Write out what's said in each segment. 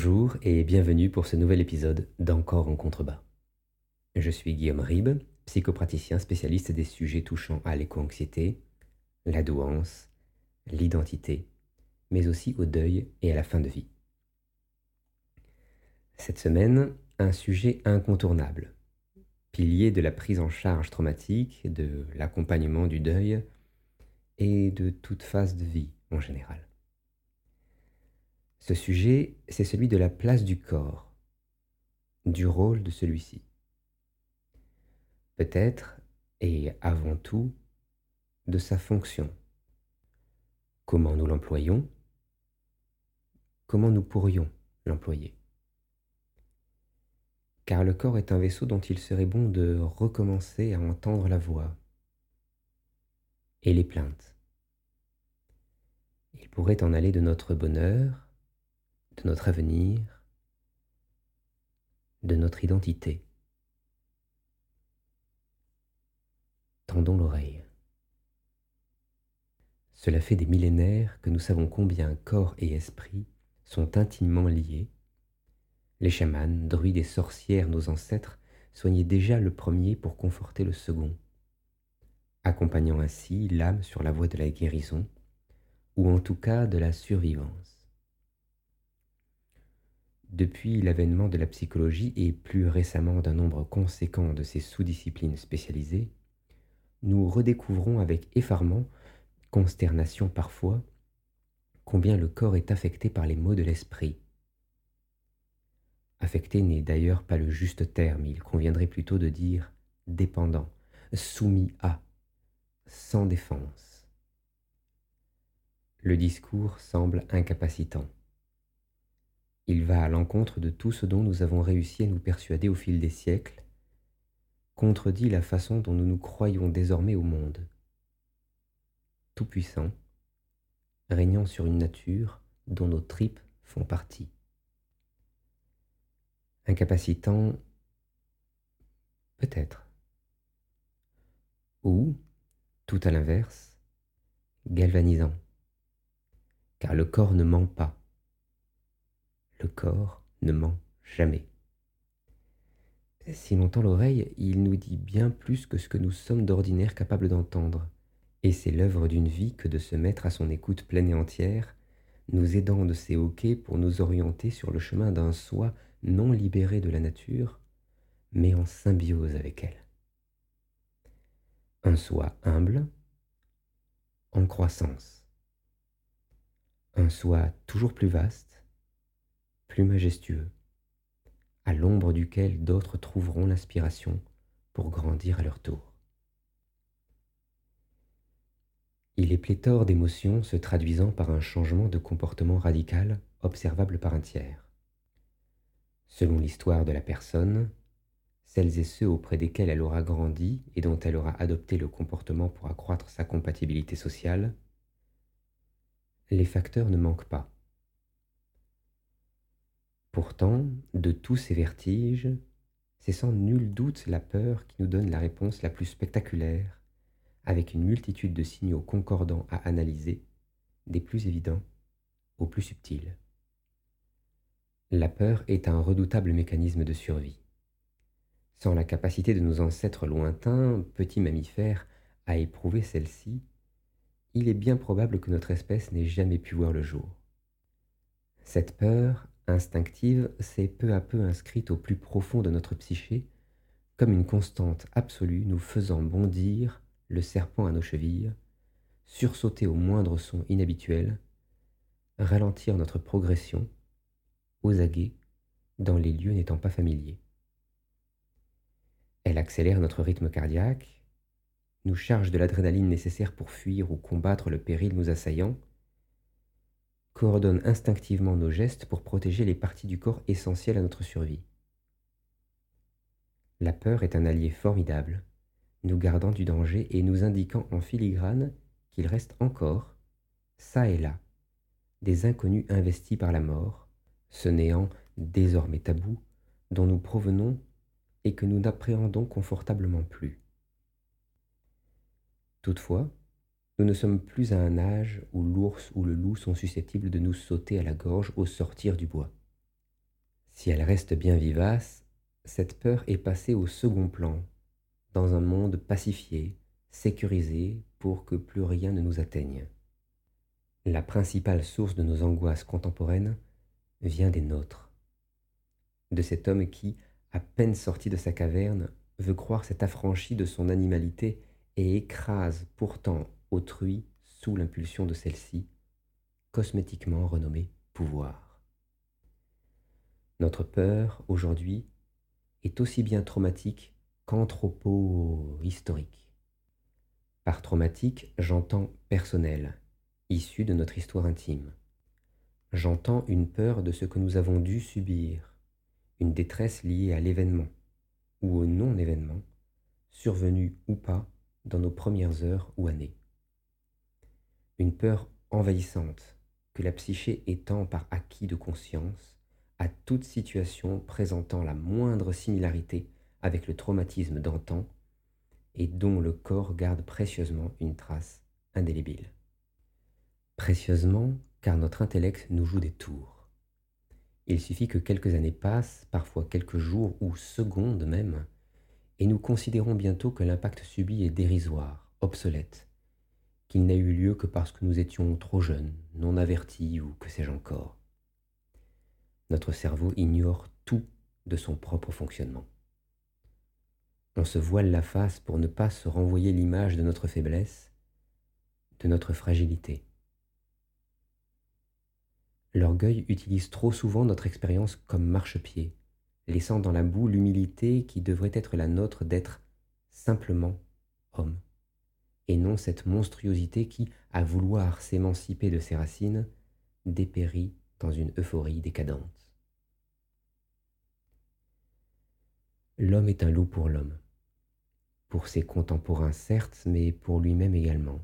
Bonjour et bienvenue pour ce nouvel épisode d'Encore en contrebas. Je suis Guillaume Ribes, psychopraticien spécialiste des sujets touchant à l'éco-anxiété, la douance, l'identité, mais aussi au deuil et à la fin de vie. Cette semaine, un sujet incontournable, pilier de la prise en charge traumatique, de l'accompagnement du deuil et de toute phase de vie en général. Ce sujet, c'est celui de la place du corps, du rôle de celui-ci. Peut-être, et avant tout, de sa fonction. Comment nous l'employons? Comment nous pourrions l'employer? Car le corps est un vaisseau dont il serait bon de recommencer à entendre la voix et les plaintes. Il pourrait en aller de notre bonheur de notre avenir, de notre identité. Tendons l'oreille. Cela fait des millénaires que nous savons combien corps et esprit sont intimement liés. Les chamans, druides et sorcières, nos ancêtres, soignaient déjà le premier pour conforter le second, accompagnant ainsi l'âme sur la voie de la guérison, ou en tout cas de la survivance. Depuis l'avènement de la psychologie et plus récemment d'un nombre conséquent de ses sous-disciplines spécialisées, nous redécouvrons avec effarement, consternation parfois, combien le corps est affecté par les maux de l'esprit. Affecté n'est d'ailleurs pas le juste terme, il conviendrait plutôt de dire dépendant, soumis à, sans défense. Le discours semble incapacitant. Il va à l'encontre de tout ce dont nous avons réussi à nous persuader au fil des siècles, contredit la façon dont nous nous croyons désormais au monde. Tout-puissant, régnant sur une nature dont nos tripes font partie. Incapacitant, peut-être. Ou, tout à l'inverse, galvanisant, car le corps ne ment pas le corps ne ment jamais. Si l'on tend l'oreille, il nous dit bien plus que ce que nous sommes d'ordinaire capables d'entendre, et c'est l'œuvre d'une vie que de se mettre à son écoute pleine et entière, nous aidant de ses hoquets pour nous orienter sur le chemin d'un soi non libéré de la nature, mais en symbiose avec elle. Un soi humble, en croissance. Un soi toujours plus vaste, majestueux, à l'ombre duquel d'autres trouveront l'inspiration pour grandir à leur tour. Il est pléthore d'émotions se traduisant par un changement de comportement radical observable par un tiers. Selon l'histoire de la personne, celles et ceux auprès desquels elle aura grandi et dont elle aura adopté le comportement pour accroître sa compatibilité sociale, les facteurs ne manquent pas. Pourtant, de tous ces vertiges, c'est sans nul doute la peur qui nous donne la réponse la plus spectaculaire, avec une multitude de signaux concordants à analyser, des plus évidents aux plus subtils. La peur est un redoutable mécanisme de survie. Sans la capacité de nos ancêtres lointains, petits mammifères, à éprouver celle-ci, il est bien probable que notre espèce n'ait jamais pu voir le jour. Cette peur instinctive s'est peu à peu inscrite au plus profond de notre psyché, comme une constante absolue nous faisant bondir le serpent à nos chevilles, sursauter au moindre son inhabituel, ralentir notre progression, aux aguets, dans les lieux n'étant pas familiers. Elle accélère notre rythme cardiaque, nous charge de l'adrénaline nécessaire pour fuir ou combattre le péril nous assaillant, coordonne instinctivement nos gestes pour protéger les parties du corps essentielles à notre survie. La peur est un allié formidable, nous gardant du danger et nous indiquant en filigrane qu'il reste encore, ça et là, des inconnus investis par la mort, ce néant désormais tabou dont nous provenons et que nous n'appréhendons confortablement plus. Toutefois, nous ne sommes plus à un âge où l'ours ou le loup sont susceptibles de nous sauter à la gorge au sortir du bois. Si elle reste bien vivace, cette peur est passée au second plan, dans un monde pacifié, sécurisé pour que plus rien ne nous atteigne. La principale source de nos angoisses contemporaines vient des nôtres, de cet homme qui, à peine sorti de sa caverne, veut croire s'être affranchi de son animalité et écrase pourtant autrui sous l'impulsion de celle-ci, cosmétiquement renommée pouvoir. Notre peur, aujourd'hui, est aussi bien traumatique qu'anthropo-historique. Par traumatique, j'entends personnel, issu de notre histoire intime. J'entends une peur de ce que nous avons dû subir, une détresse liée à l'événement ou au non-événement, survenu ou pas dans nos premières heures ou années. Une peur envahissante que la psyché étend par acquis de conscience à toute situation présentant la moindre similarité avec le traumatisme d'antan et dont le corps garde précieusement une trace indélébile. Précieusement car notre intellect nous joue des tours. Il suffit que quelques années passent, parfois quelques jours ou secondes même, et nous considérons bientôt que l'impact subi est dérisoire, obsolète, qu'il n'a eu lieu que parce que nous étions trop jeunes, non avertis ou que sais-je encore. Notre cerveau ignore tout de son propre fonctionnement. On se voile la face pour ne pas se renvoyer l'image de notre faiblesse, de notre fragilité. L'orgueil utilise trop souvent notre expérience comme marchepied, laissant dans la boue l'humilité qui devrait être la nôtre d'être simplement homme, et non cette monstruosité qui, à vouloir s'émanciper de ses racines, dépérit dans une euphorie décadente. L'homme est un loup pour l'homme, pour ses contemporains certes, mais pour lui-même également.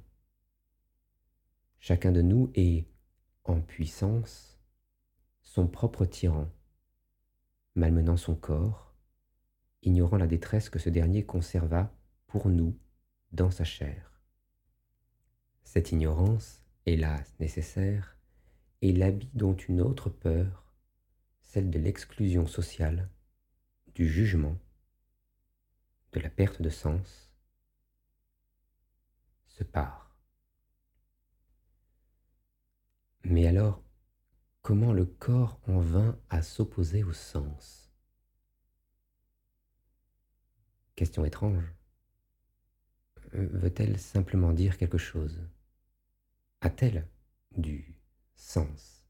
Chacun de nous est, en puissance, son propre tyran, malmenant son corps, ignorant la détresse que ce dernier conserva pour nous dans sa chair. Cette ignorance, hélas nécessaire, est l'habit dont une autre peur, celle de l'exclusion sociale, du jugement, de la perte de sens, se part. Mais alors, comment le corps en vint à s'opposer au sens? Question étrange. Euh, veut-elle simplement dire quelque chose? A-t-elle du sens?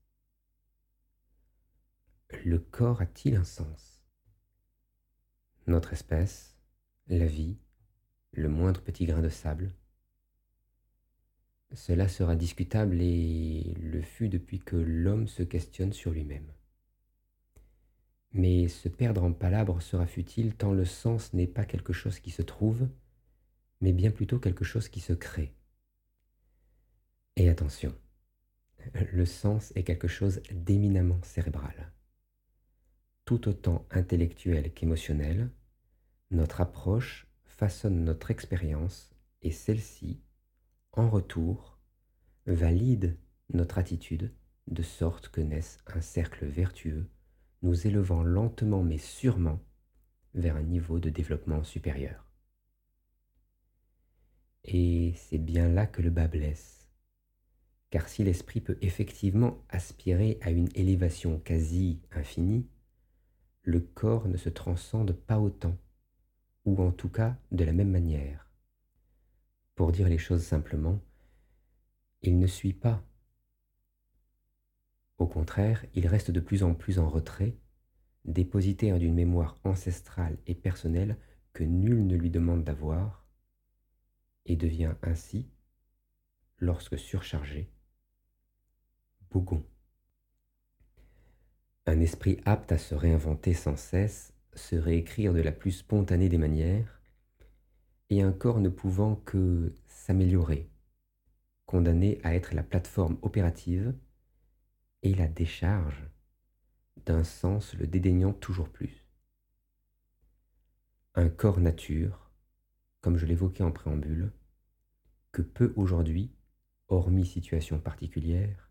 Le corps a-t-il un sens? Notre espèce, la vie, le moindre petit grain de sable? Cela sera discutable et le fut depuis que l'homme se questionne sur lui-même. Mais se perdre en palabres sera futile tant le sens n'est pas quelque chose qui se trouve, mais bien plutôt quelque chose qui se crée. Et attention, le sens est quelque chose d'éminemment cérébral. Tout autant intellectuel qu'émotionnel, notre approche façonne notre expérience et celle-ci en retour, valide notre attitude de sorte que naisse un cercle vertueux, nous élevant lentement mais sûrement vers un niveau de développement supérieur. Et c'est bien là que le bas blesse, car si l'esprit peut effectivement aspirer à une élévation quasi infinie, le corps ne se transcende pas autant, ou en tout cas de la même manière. Pour dire les choses simplement, il ne suit pas. Au contraire, il reste de plus en plus en retrait, dépositaire d'une mémoire ancestrale et personnelle que nul ne lui demande d'avoir, et devient ainsi, lorsque surchargé, Un esprit apte à se réinventer sans cesse, se réécrire de la plus spontanée des manières, et un corps ne pouvant que s'améliorer, condamné à être la plateforme opérative et la décharge d'un sens le dédaignant toujours plus. Un corps nature, comme je l'évoquais en préambule, que peu aujourd'hui, hormis situation particulière,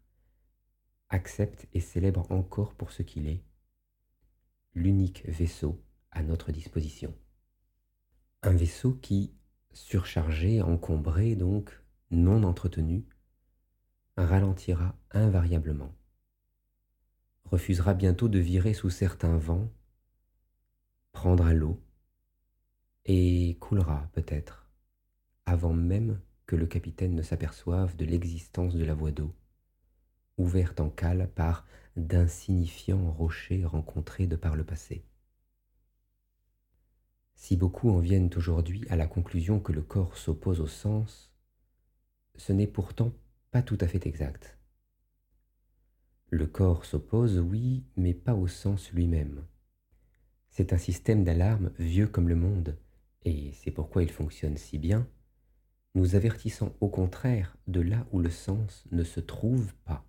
accepte et célèbre encore pour ce qu'il est, l'unique vaisseau à notre disposition. Un vaisseau qui, surchargé, encombré donc, non entretenu, ralentira invariablement, refusera bientôt de virer sous certains vents, prendra l'eau et coulera peut-être, avant même que le capitaine ne s'aperçoive de l'existence de la voie d'eau, ouverte en cale par d'insignifiants rochers rencontrés de par le passé. Si beaucoup en viennent aujourd'hui à la conclusion que le corps s'oppose au sens, ce n'est pourtant pas tout à fait exact. Le corps s'oppose, oui, mais pas au sens lui-même. C'est un système d'alarme vieux comme le monde, et c'est pourquoi il fonctionne si bien, nous avertissant au contraire de là où le sens ne se trouve pas.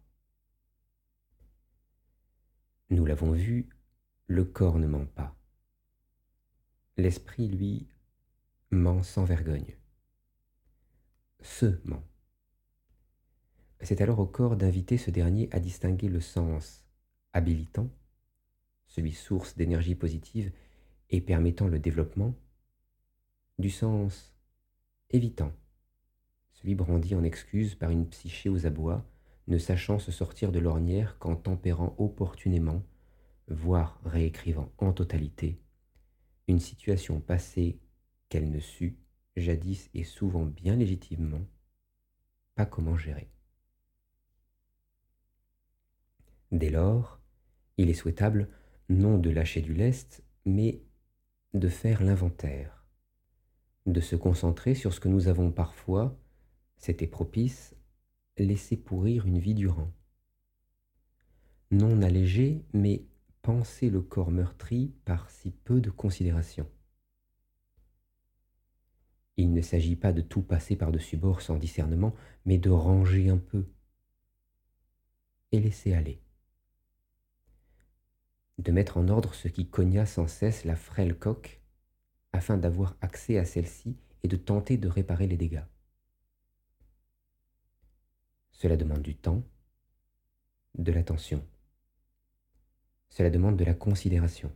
Nous l'avons vu, le corps ne ment pas. L'esprit, lui, ment sans vergogne. Se ment. C'est alors au corps d'inviter ce dernier à distinguer le sens habilitant, celui source d'énergie positive et permettant le développement, du sens évitant, celui brandi en excuse par une psyché aux abois, ne sachant se sortir de l'ornière qu'en tempérant opportunément, voire réécrivant en totalité, une situation passée qu'elle ne sut, jadis et souvent bien légitimement, pas comment gérer. Dès lors, il est souhaitable non de lâcher du lest, mais de faire l'inventaire, de se concentrer sur ce que nous avons parfois, c'était propice, laisser pourrir une vie durant. Non alléger, mais penser le corps meurtri par si peu de considération. Il ne s'agit pas de tout passer par-dessus bord sans discernement, mais de ranger un peu et laisser aller. De mettre en ordre ce qui cogna sans cesse la frêle coque, afin d'avoir accès à celle-ci et de tenter de réparer les dégâts. Cela demande du temps, de l'attention. Cela demande de la considération.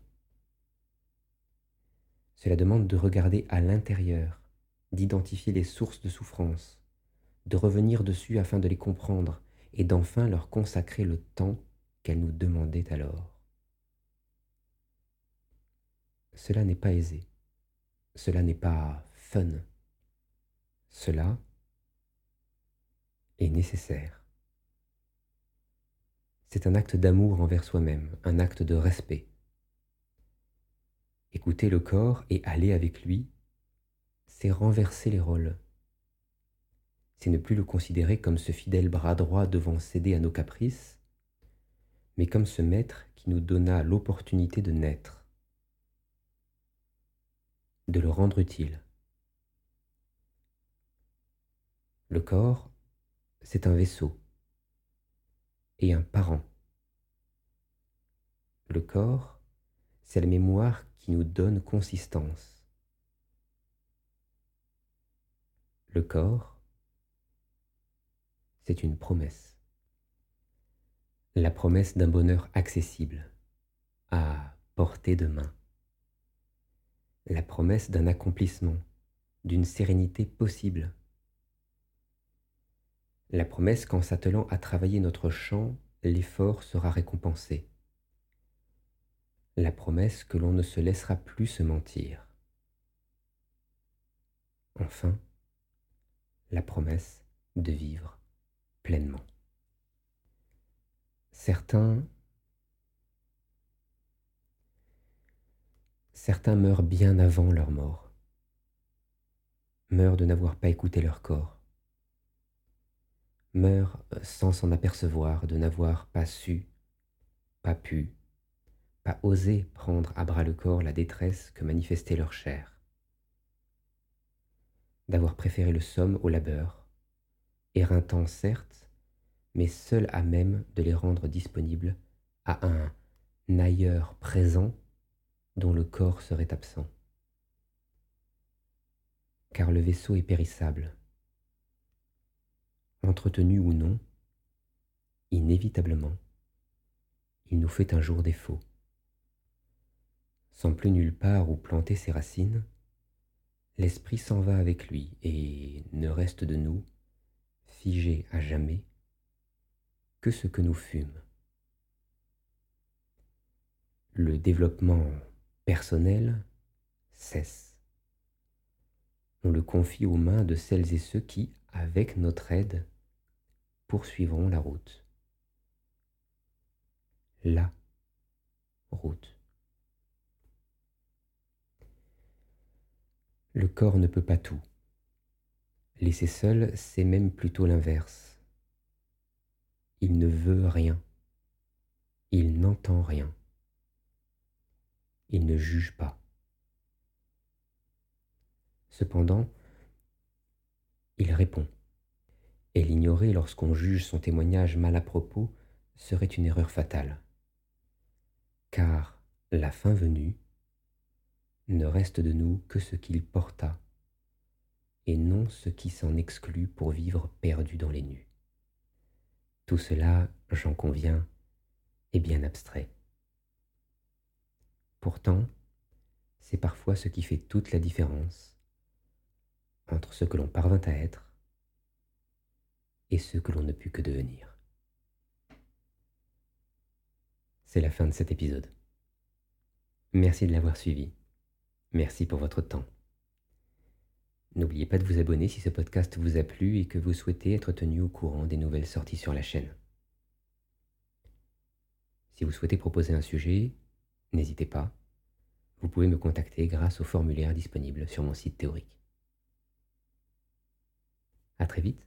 Cela demande de regarder à l'intérieur, d'identifier les sources de souffrance, de revenir dessus afin de les comprendre et d'enfin leur consacrer le temps qu'elles nous demandaient alors. Cela n'est pas aisé, cela n'est pas fun, cela est nécessaire. C'est un acte d'amour envers soi-même, un acte de respect. Écouter le corps et aller avec lui, c'est renverser les rôles. C'est ne plus le considérer comme ce fidèle bras droit devant céder à nos caprices, mais comme ce maître qui nous donna l'opportunité de naître, de le rendre utile. Le corps, c'est un vaisseau et un parent. Le corps, c'est la mémoire qui nous donne consistance. Le corps, c'est une promesse. La promesse d'un bonheur accessible, à portée de main. La promesse d'un accomplissement, d'une sérénité possible la promesse qu'en s'attelant à travailler notre champ, l'effort sera récompensé. La promesse que l'on ne se laissera plus se mentir. Enfin, la promesse de vivre pleinement. Certains Certains meurent bien avant leur mort, meurent de n'avoir pas écouté leur corps, meurt euh, sans s'en apercevoir de n'avoir pas su, pas pu, pas osé prendre à bras le corps la détresse que manifestait leur chair, d'avoir préféré le somme au labeur, éreintant certes, mais seul à même de les rendre disponibles à un ailleurs présent dont le corps serait absent. Car le vaisseau est périssable, entretenu ou non, inévitablement, il nous fait un jour défaut. sans plus nulle part où planter ses racines, l'esprit s'en va avec lui et ne reste de nous, figé à jamais, que ce que nous fûmes. Le développement personnel cesse. On le confie aux mains de celles et ceux qui, avec notre aide, poursuivront la route. La route. Le corps ne peut pas tout. Laisser seul, c'est même plutôt l'inverse. Il ne veut rien. Il n'entend rien. Il ne juge pas. Cependant, il répond. Et l'ignorer lorsqu'on juge son témoignage mal à propos serait une erreur fatale. Car, la fin venue, ne reste de nous que ce qu'il porta, et non ce qui s'en exclut pour vivre perdu dans les nues. Tout cela, j'en conviens, est bien abstrait. Pourtant, c'est parfois ce qui fait toute la différence entre ce que l'on parvint à être et ce que l'on ne put que devenir. C'est la fin de cet épisode. Merci de l'avoir suivi. Merci pour votre temps. N'oubliez pas de vous abonner si ce podcast vous a plu et que vous souhaitez être tenu au courant des nouvelles sorties sur la chaîne. Si vous souhaitez proposer un sujet, n'hésitez pas. Vous pouvez me contacter grâce au formulaire disponible sur mon site théorique. À très vite.